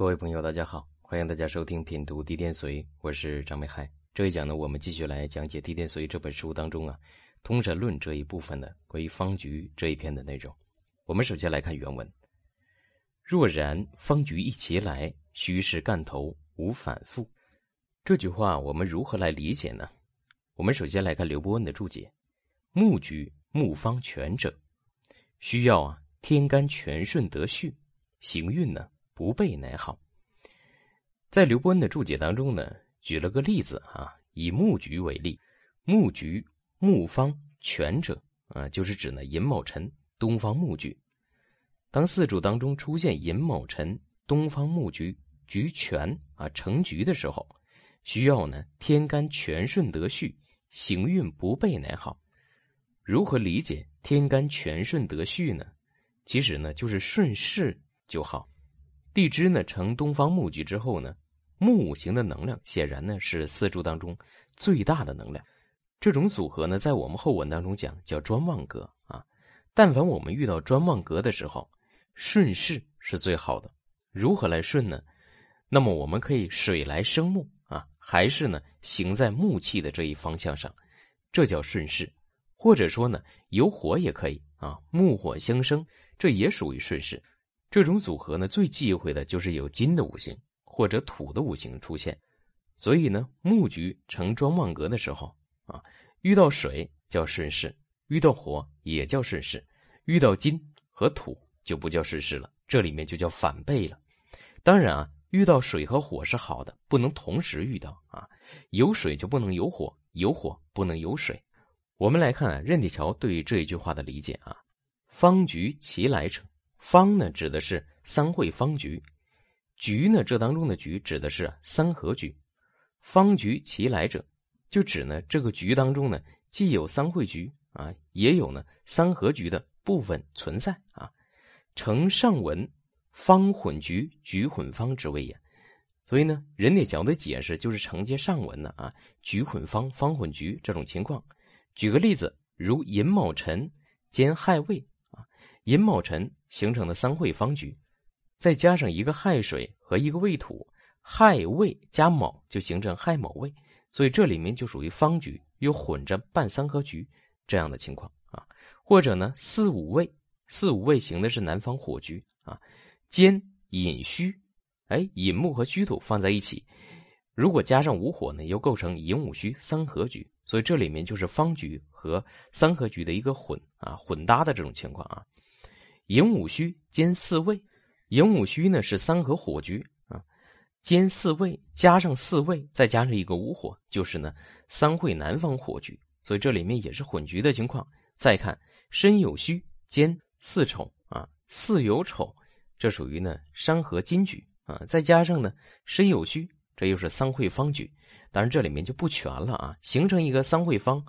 各位朋友，大家好，欢迎大家收听品读地天髓，我是张美海。这一讲呢，我们继续来讲解《地天髓》这本书当中啊，通神论这一部分的关于方局这一篇的内容。我们首先来看原文：若然方局一齐来，虚实干头无反复。这句话我们如何来理解呢？我们首先来看刘伯温的注解：木局木方全者，需要啊天干全顺得序，行运呢。不备乃好。在刘伯温的注解当中呢，举了个例子啊，以木局为例，木局木方全者啊，就是指呢寅卯辰东方木局。当四柱当中出现寅卯辰东方木局局全啊成局的时候，需要呢天干全顺得序，行运不备乃好。如何理解天干全顺得序呢？其实呢就是顺势就好。地支呢成东方木局之后呢，木五行的能量显然呢是四柱当中最大的能量。这种组合呢，在我们后文当中讲叫专旺格啊。但凡我们遇到专旺格的时候，顺势是最好的。如何来顺呢？那么我们可以水来生木啊，还是呢行在木气的这一方向上，这叫顺势。或者说呢，有火也可以啊，木火相生，这也属于顺势。这种组合呢，最忌讳的就是有金的五行或者土的五行出现，所以呢，木局成庄旺格的时候啊，遇到水叫顺势，遇到火也叫顺势，遇到金和土就不叫顺势了，这里面就叫反背了。当然啊，遇到水和火是好的，不能同时遇到啊，有水就不能有火，有火不能有水。我们来看啊，任铁桥对这一句话的理解啊，方局其来者。方呢，指的是三会方局；局呢，这当中的局指的是三合局。方局其来者，就指呢这个局当中呢，既有三会局啊，也有呢三合局的部分存在啊。承上文，方混局，局混方之谓也。所以呢，任铁桥的解释就是承接上文的啊，局混方，方混局这种情况。举个例子，如寅卯辰兼亥未。寅卯辰形成的三会方局，再加上一个亥水和一个未土，亥未加卯就形成亥卯未，所以这里面就属于方局，又混着半三合局这样的情况啊。或者呢，四五位，四五位行的是南方火局啊，兼寅戌，哎，寅木和戌土放在一起，如果加上午火呢，又构成寅午戌三合局，所以这里面就是方局和三合局的一个混啊混搭的这种情况啊。寅午戌兼四位，寅午戌呢是三合火局啊，兼四位加上四位，再加上一个午火，就是呢三会南方火局，所以这里面也是混局的情况。再看申酉戌兼四丑啊，四酉丑，这属于呢山河金局啊，再加上呢申酉戌，这又是三会方局，当然这里面就不全了啊，形成一个三会方，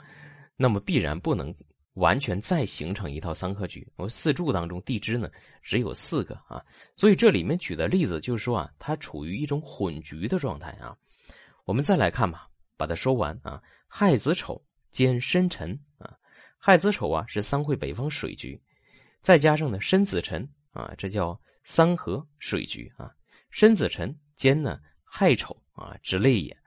那么必然不能。完全再形成一套三合局。我四柱当中地支呢只有四个啊，所以这里面举的例子就是说啊，它处于一种混局的状态啊。我们再来看吧，把它说完啊。亥子丑兼申辰啊，亥子丑啊是三会北方水局，再加上呢申子辰啊，这叫三合水局啊。申子辰兼呢亥丑啊之类也，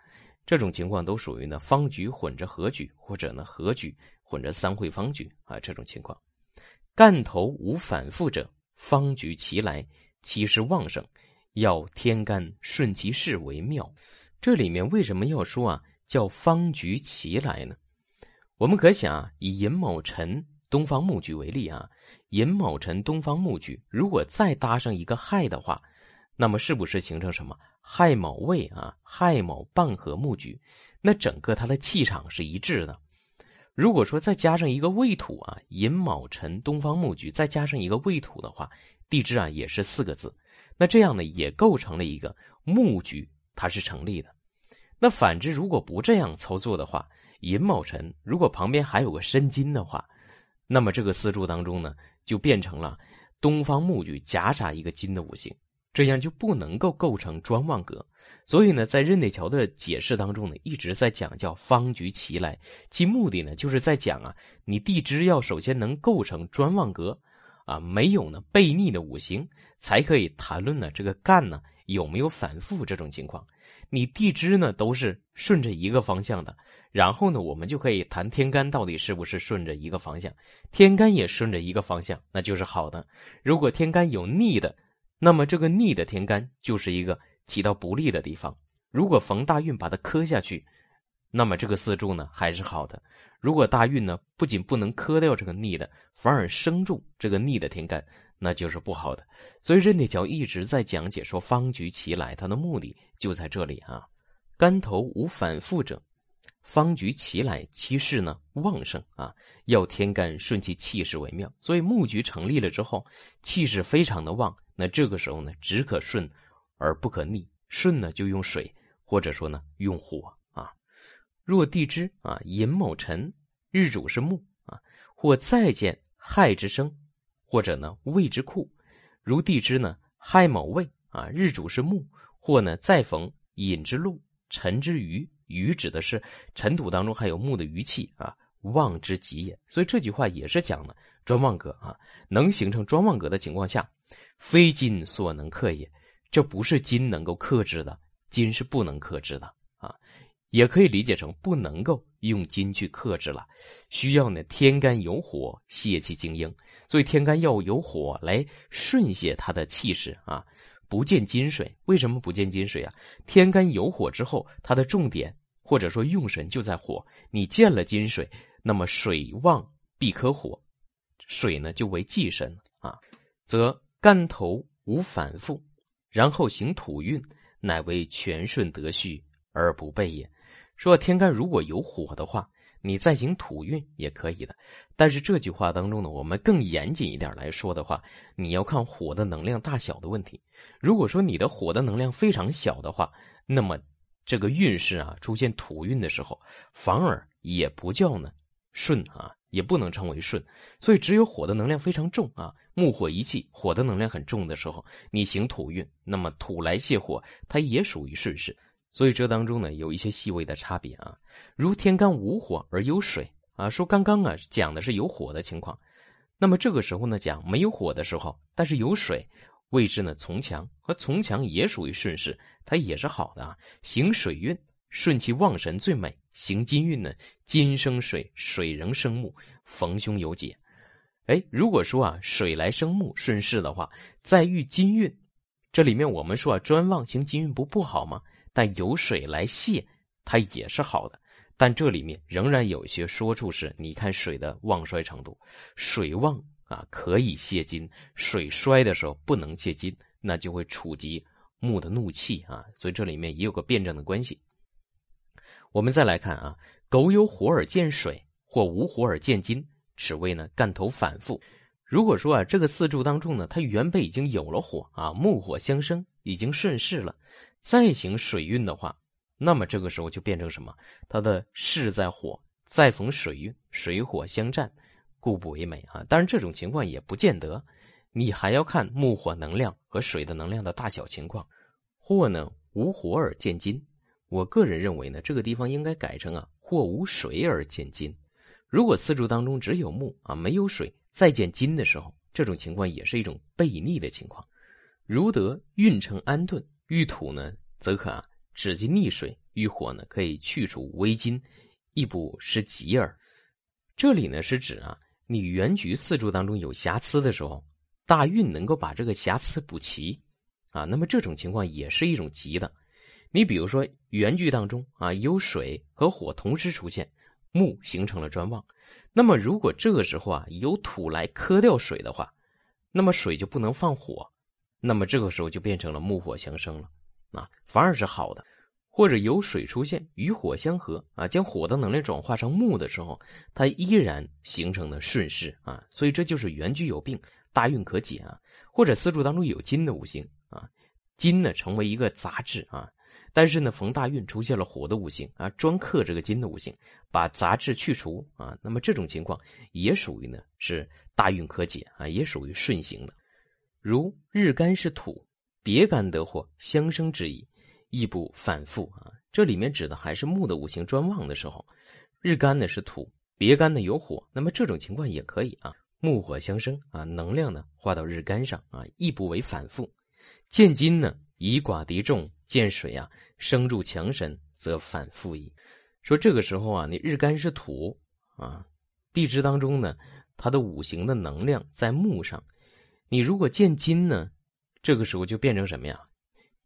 这种情况都属于呢方局混着合局或者呢合局。混着三会方局啊，这种情况，干头无反复者，方局其来，其势旺盛，要天干顺其势为妙。这里面为什么要说啊，叫方局其来呢？我们可想啊，以寅卯辰东方木局为例啊，寅卯辰东方木局，如果再搭上一个亥的话，那么是不是形成什么亥卯未啊，亥卯半合木局？那整个它的气场是一致的。如果说再加上一个未土啊，寅卯辰东方木局，再加上一个未土的话，地支啊也是四个字，那这样呢也构成了一个木局，它是成立的。那反之，如果不这样操作的话，寅卯辰如果旁边还有个申金的话，那么这个四柱当中呢就变成了东方木局夹杂一个金的五行。这样就不能够构成专旺格，所以呢，在任内桥的解释当中呢，一直在讲叫方局齐来，其目的呢，就是在讲啊，你地支要首先能构成专旺格，啊，没有呢背逆的五行，才可以谈论呢这个干呢有没有反复这种情况。你地支呢都是顺着一个方向的，然后呢，我们就可以谈天干到底是不是顺着一个方向。天干也顺着一个方向，那就是好的。如果天干有逆的，那么这个逆的天干就是一个起到不利的地方。如果逢大运把它磕下去，那么这个四柱呢还是好的。如果大运呢不仅不能磕掉这个逆的，反而生住这个逆的天干，那就是不好的。所以任铁桥一直在讲解说方局其来，它的目的就在这里啊。干头无反复者，方局其来，其势呢旺盛啊，要天干顺其气势为妙。所以木局成立了之后，气势非常的旺，那这个时候呢只可顺而不可逆，顺呢就用水。或者说呢，用火啊。若地支啊，寅卯辰，日主是木啊，或再见亥之生，或者呢未之库，如地支呢亥卯未啊，日主是木，或呢再逢寅之禄，辰之余，余指的是尘土当中还有木的余气啊，旺之极也。所以这句话也是讲的专旺格啊，能形成专旺格的情况下，非金所能克也，这不是金能够克制的。金是不能克制的啊，也可以理解成不能够用金去克制了，需要呢天干有火泄其精英，所以天干要有火来顺泄它的气势啊。不见金水，为什么不见金水啊？天干有火之后，它的重点或者说用神就在火。你见了金水，那么水旺必克火，水呢就为忌神啊，则干头无反复，然后行土运。乃为全顺得序而不备也。说天干如果有火的话，你再行土运也可以的。但是这句话当中呢，我们更严谨一点来说的话，你要看火的能量大小的问题。如果说你的火的能量非常小的话，那么这个运势啊出现土运的时候，反而也不叫呢顺啊。也不能称为顺，所以只有火的能量非常重啊，木火一气，火的能量很重的时候，你行土运，那么土来泄火，它也属于顺势。所以这当中呢有一些细微的差别啊。如天干无火而有水啊，说刚刚啊讲的是有火的情况，那么这个时候呢讲没有火的时候，但是有水，位置呢从强和从强也属于顺势，它也是好的啊，行水运。顺其旺神最美，行金运呢，金生水，水仍生木，逢凶有解。哎，如果说啊，水来生木顺势的话，再遇金运，这里面我们说啊，专旺行金运不不好吗？但有水来泄，它也是好的。但这里面仍然有一些说处是，你看水的旺衰程度，水旺啊可以泄金，水衰的时候不能泄金，那就会触及木的怒气啊。所以这里面也有个辩证的关系。我们再来看啊，狗有火而见水，或无火而见金，此谓呢干头反复。如果说啊，这个四柱当中呢，它原本已经有了火啊，木火相生，已经顺势了，再行水运的话，那么这个时候就变成什么？它的势在火，再逢水运，水火相战，故不为美啊。当然，这种情况也不见得，你还要看木火能量和水的能量的大小情况。或呢无火而见金。我个人认为呢，这个地方应该改成啊，或无水而见金。如果四柱当中只有木啊，没有水，再见金的时候，这种情况也是一种背逆的情况。如得运成安顿，遇土呢，则可啊止其逆水；遇火呢，可以去除微金，亦不失吉耳。这里呢是指啊，你原局四柱当中有瑕疵的时候，大运能够把这个瑕疵补齐啊，那么这种情况也是一种吉的。你比如说原句当中啊，有水和火同时出现，木形成了专旺。那么如果这个时候啊有土来克掉水的话，那么水就不能放火，那么这个时候就变成了木火相生了啊，反而是好的。或者有水出现与火相合啊，将火的能量转化成木的时候，它依然形成了顺势啊，所以这就是原局有病，大运可解啊。或者四柱当中有金的五行啊，金呢成为一个杂质啊。但是呢，逢大运出现了火的五行啊，专克这个金的五行，把杂质去除啊，那么这种情况也属于呢是大运可解啊，也属于顺行的。如日干是土，别干得火相生之意，亦不反复啊。这里面指的还是木的五行专旺的时候，日干呢是土，别干呢有火，那么这种情况也可以啊，木火相生啊，能量呢化到日干上啊，亦不为反复。见金呢以寡敌众，见水啊生入强身，则反复矣。说这个时候啊，你日干是土啊，地支当中呢，它的五行的能量在木上。你如果见金呢，这个时候就变成什么呀？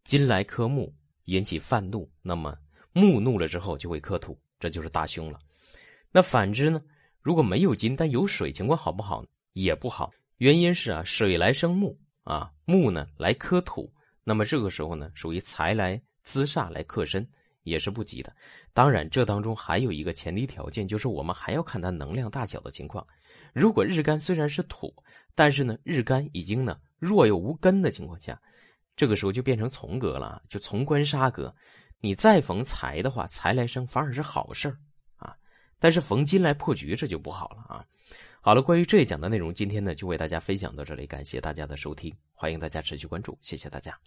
金来克木，引起犯怒，那么木怒了之后就会克土，这就是大凶了。那反之呢？如果没有金，但有水，情况好不好？也不好。原因是啊，水来生木啊，木呢来克土，那么这个时候呢，属于财来资煞来克身，也是不吉的。当然，这当中还有一个前提条件，就是我们还要看它能量大小的情况。如果日干虽然是土，但是呢，日干已经呢弱又无根的情况下，这个时候就变成从格了，就从官杀格。你再逢财的话，财来生反而是好事啊。但是逢金来破局，这就不好了啊。好了，关于这一讲的内容，今天呢就为大家分享到这里，感谢大家的收听，欢迎大家持续关注，谢谢大家。